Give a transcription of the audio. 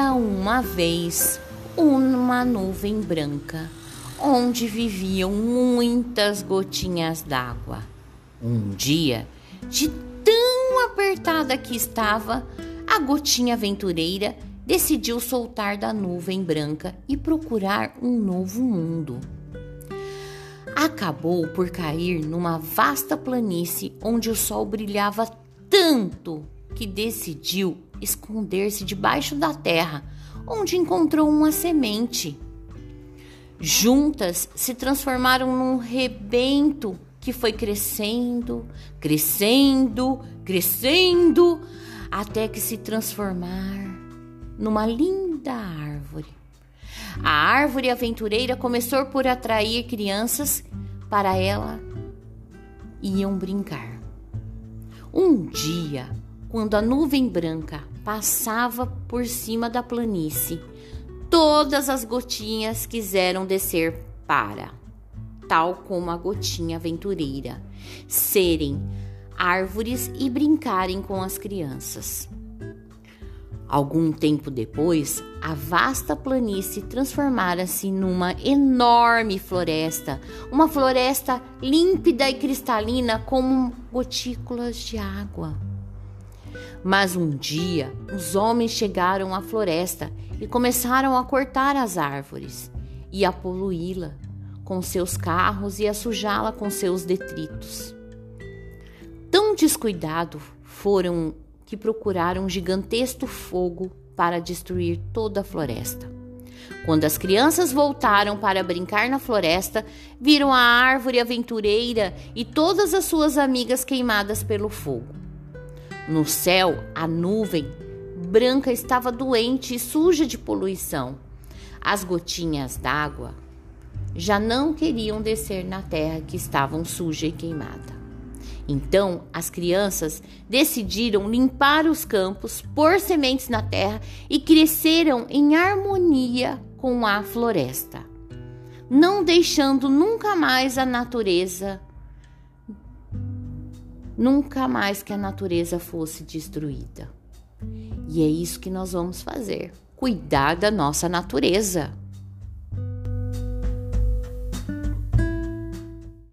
uma vez uma nuvem branca, onde viviam muitas gotinhas d'água. Um dia, de tão apertada que estava, a gotinha aventureira decidiu soltar da nuvem branca e procurar um novo mundo. Acabou por cair numa vasta planície onde o sol brilhava tanto que decidiu esconder-se debaixo da terra, onde encontrou uma semente. Juntas se transformaram num rebento que foi crescendo, crescendo, crescendo, até que se transformar numa linda árvore. A árvore aventureira começou por atrair crianças para ela iam brincar. Um dia, quando a nuvem branca passava por cima da planície, todas as gotinhas quiseram descer para, tal como a gotinha aventureira, serem árvores e brincarem com as crianças. Algum tempo depois, a vasta planície transformara-se numa enorme floresta, uma floresta límpida e cristalina como gotículas de água. Mas um dia, os homens chegaram à floresta e começaram a cortar as árvores e a poluí-la com seus carros e a sujá-la com seus detritos. Tão descuidado foram que procuraram um gigantesco fogo para destruir toda a floresta. Quando as crianças voltaram para brincar na floresta, viram a árvore aventureira e todas as suas amigas queimadas pelo fogo. No céu, a nuvem branca estava doente e suja de poluição. As gotinhas d'água já não queriam descer na terra que estavam suja e queimada. Então, as crianças decidiram limpar os campos, pôr sementes na terra e cresceram em harmonia com a floresta, não deixando nunca mais a natureza nunca mais que a natureza fosse destruída. E é isso que nós vamos fazer: cuidar da nossa natureza.